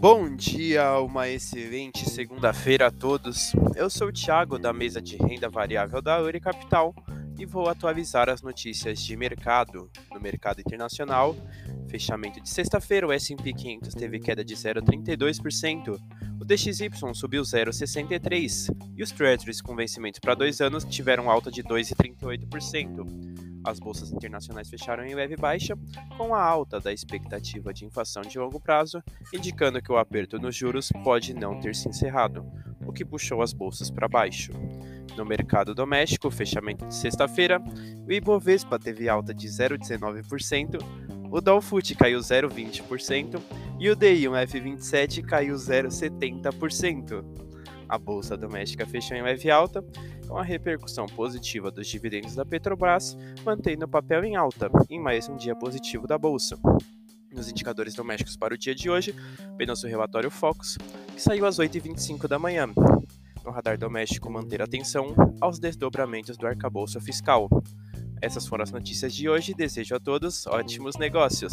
Bom dia, uma excelente segunda-feira a todos. Eu sou o Thiago da mesa de renda variável da Uri Capital e vou atualizar as notícias de mercado. No mercado internacional, fechamento de sexta-feira, o S&P 500 teve queda de 0,32%, o DXY subiu 0,63% e os Treasuries com vencimento para dois anos tiveram alta de 2,38%. As bolsas internacionais fecharam em leve baixa, com a alta da expectativa de inflação de longo prazo, indicando que o aperto nos juros pode não ter se encerrado, o que puxou as bolsas para baixo. No mercado doméstico, fechamento de sexta-feira, o Ibovespa teve alta de 0,19%, o Dow Foot caiu 0,20% e o DI1F27 caiu 0,70%. A bolsa doméstica fechou em leve alta, com a repercussão positiva dos dividendos da Petrobras, mantendo o papel em alta em mais um dia positivo da bolsa. Nos indicadores domésticos para o dia de hoje, apenas o relatório Focus, que saiu às 8h25 da manhã. No radar doméstico, manter atenção aos desdobramentos do arcabouço fiscal. Essas foram as notícias de hoje. Desejo a todos ótimos negócios.